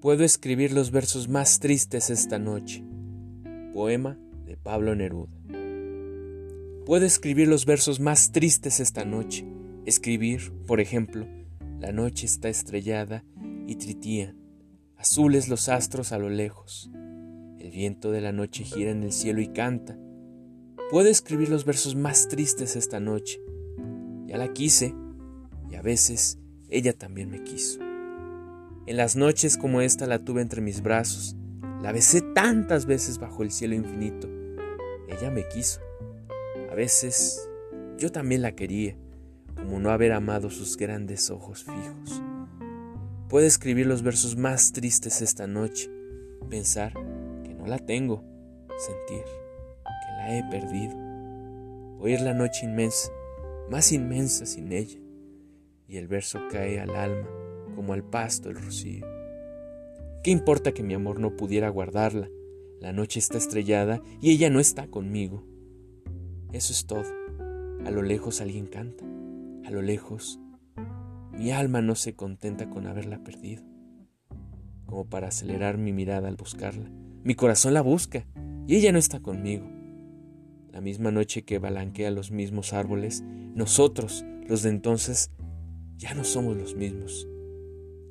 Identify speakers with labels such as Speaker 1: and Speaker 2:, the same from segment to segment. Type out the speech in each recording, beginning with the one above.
Speaker 1: Puedo escribir los versos más tristes esta noche. Poema de Pablo Neruda. Puedo escribir los versos más tristes esta noche. Escribir, por ejemplo, la noche está estrellada y tritían, azules los astros a lo lejos. El viento de la noche gira en el cielo y canta. Puedo escribir los versos más tristes esta noche. Ya la quise y a veces ella también me quiso. En las noches como esta la tuve entre mis brazos, la besé tantas veces bajo el cielo infinito. Ella me quiso. A veces yo también la quería, como no haber amado sus grandes ojos fijos. Puedo escribir los versos más tristes esta noche, pensar que no la tengo, sentir que la he perdido, oír la noche inmensa, más inmensa sin ella, y el verso cae al alma como al pasto el rocío. ¿Qué importa que mi amor no pudiera guardarla? La noche está estrellada y ella no está conmigo. Eso es todo. A lo lejos alguien canta. A lo lejos mi alma no se contenta con haberla perdido. Como para acelerar mi mirada al buscarla. Mi corazón la busca y ella no está conmigo. La misma noche que balanquea los mismos árboles, nosotros, los de entonces, ya no somos los mismos.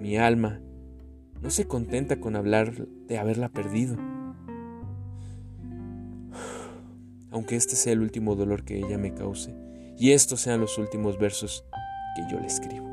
Speaker 1: mi alma no se contenta con hablar de haberla perdido. Aunque este sea el último dolor que ella me cause, y estos sean los últimos versos que yo le escribo.